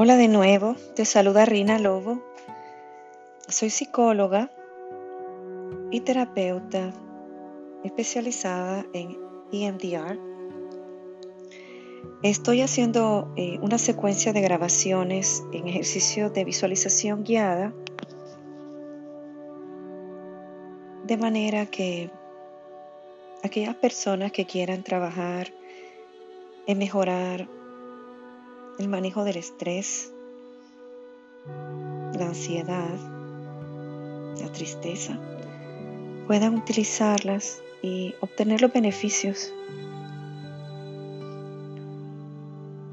Hola de nuevo, te saluda Rina Lobo. Soy psicóloga y terapeuta especializada en EMDR. Estoy haciendo eh, una secuencia de grabaciones en ejercicio de visualización guiada de manera que aquellas personas que quieran trabajar en mejorar el manejo del estrés, la ansiedad, la tristeza, puedan utilizarlas y obtener los beneficios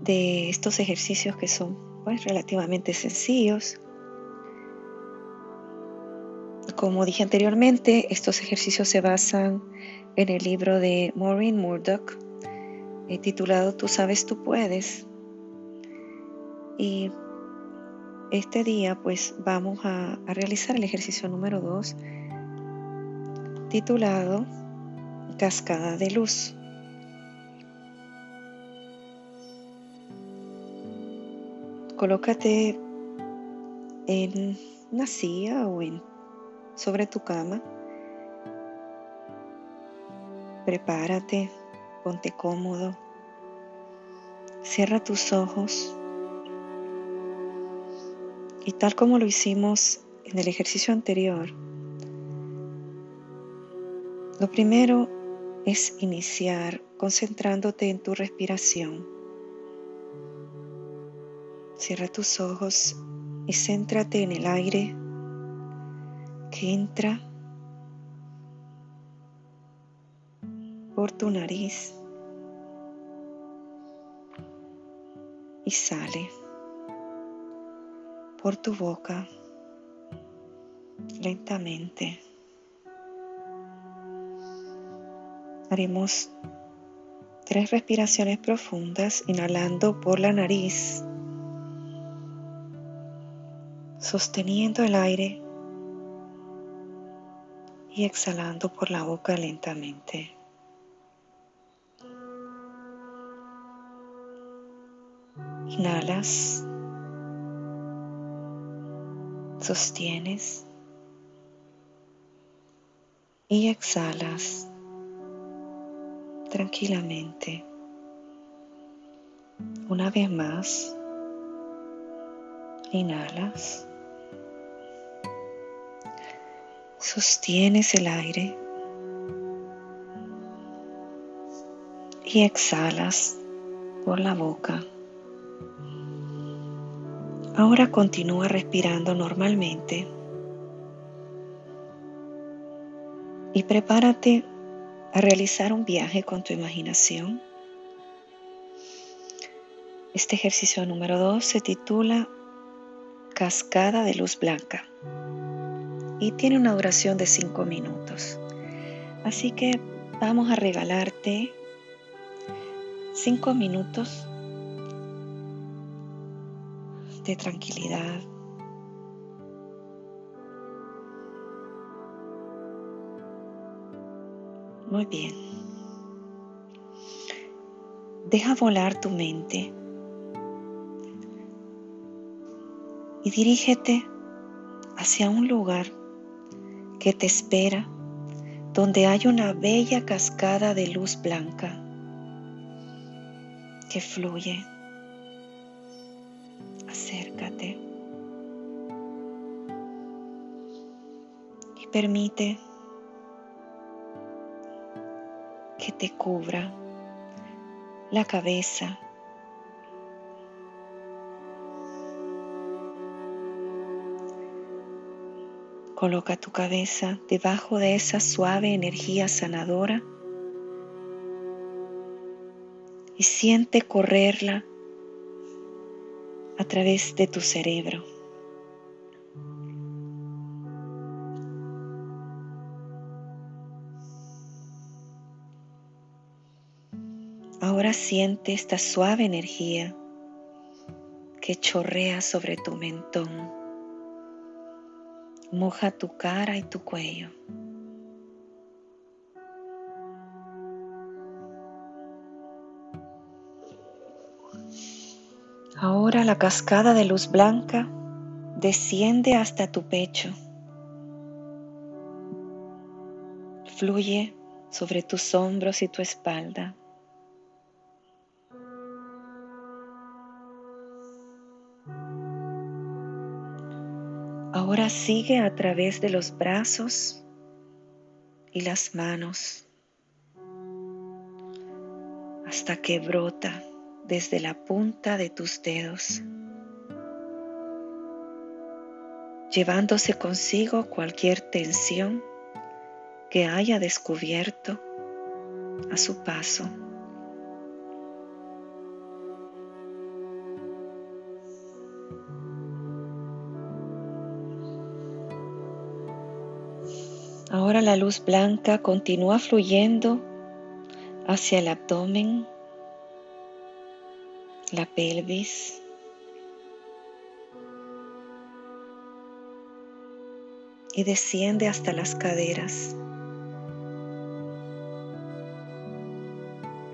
de estos ejercicios que son pues, relativamente sencillos. Como dije anteriormente, estos ejercicios se basan en el libro de Maureen Murdoch, eh, titulado Tú sabes, tú puedes, y este día pues vamos a, realizar el ejercicio número 2 titulado Cascada de Luz. Colócate en una silla o en, sobre tu cama. Prepárate, ponte cómodo. Cierra tus ojos y tal como lo hicimos en el ejercicio anterior, lo primero es iniciar concentrándote en tu respiración. Cierra tus ojos y céntrate en el aire que entra por tu nariz y sale por tu boca lentamente. Haremos tres respiraciones profundas, inhalando por la nariz, sosteniendo el aire y exhalando por la boca lentamente. Inhalas sostienes y exhalas tranquilamente. Una vez más, inhalas, sostienes el aire y exhalas por la boca. Ahora continúa respirando normalmente y prepárate a realizar un viaje con tu imaginación. Este ejercicio número 2 se titula Cascada de Luz Blanca y tiene una duración de 5 minutos. Así que vamos a regalarte 5 minutos de tranquilidad. Muy bien. Deja volar tu mente y dirígete hacia un lugar que te espera, donde hay una bella cascada de luz blanca que fluye acércate y permite que te cubra la cabeza. Coloca tu cabeza debajo de esa suave energía sanadora y siente correrla a través de tu cerebro. Ahora siente esta suave energía que chorrea sobre tu mentón. Moja tu cara y tu cuello. Ahora la cascada de luz blanca desciende hasta tu pecho. Fluye sobre tus hombros y tu espalda. Ahora sigue a través de los brazos y las manos hasta que brota desde la punta de tus dedos, llevándose consigo cualquier tensión que haya descubierto a su paso. Ahora la luz blanca continúa fluyendo hacia el abdomen, la pelvis, y desciende hasta las caderas.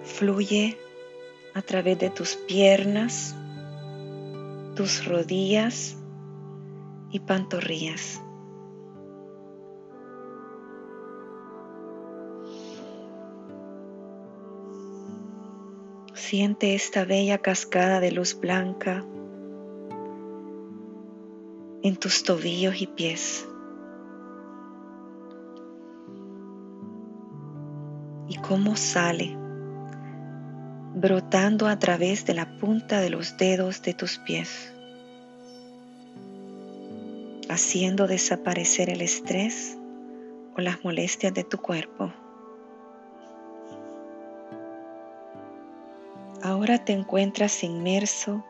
Fluye a través de tus piernas, tus rodillas y pantorrillas. Siente esta bella cascada de luz blanca en tus tobillos y pies. Y cómo sale brotando a través de la punta de los dedos de tus pies, haciendo desaparecer el estrés o las molestias de tu cuerpo. Ahora te encuentras inmerso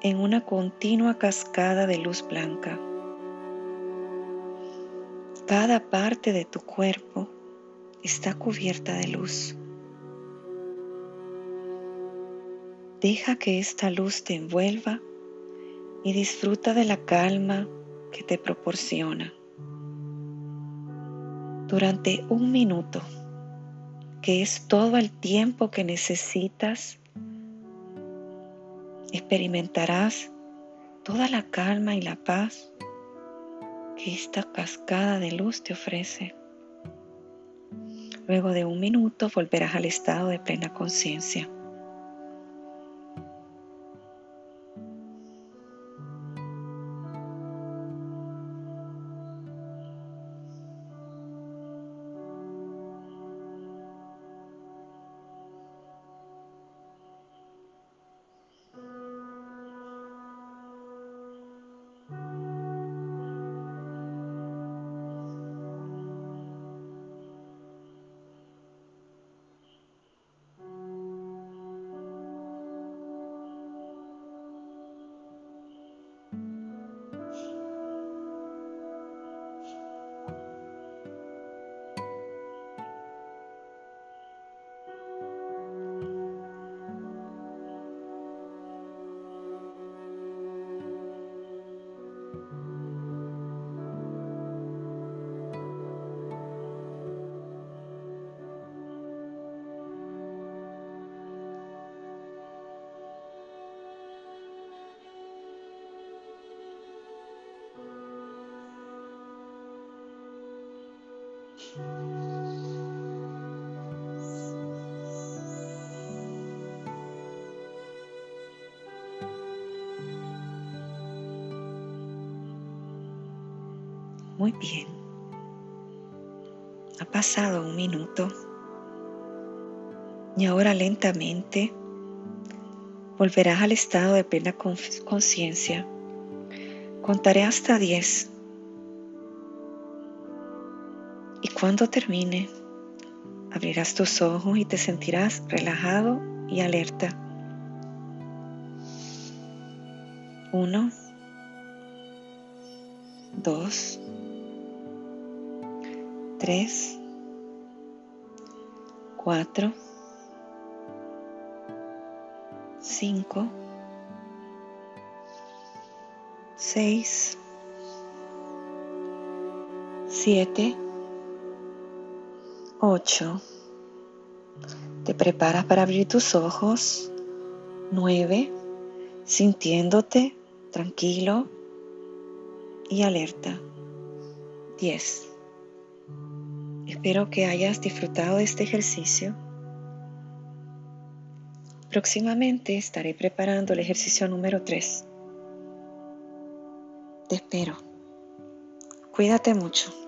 en una continua cascada de luz blanca. Cada parte de tu cuerpo está cubierta de luz. Deja que esta luz te envuelva y disfruta de la calma que te proporciona. Durante un minuto que es todo el tiempo que necesitas, experimentarás toda la calma y la paz que esta cascada de luz te ofrece. Luego de un minuto volverás al estado de plena conciencia. Muy bien. Ha pasado un minuto y ahora lentamente volverás al estado de plena conciencia. Contaré hasta 10 y cuando termine abrirás tus ojos y te sentirás relajado y alerta. Uno, dos, 3, 4, 5, 6, 7, 8. Te preparas para abrir tus ojos. 9. sintiéndote tranquilo y alerta. 10. Espero que hayas disfrutado de este ejercicio. Próximamente estaré preparando el ejercicio número 3. Te espero. Cuídate mucho.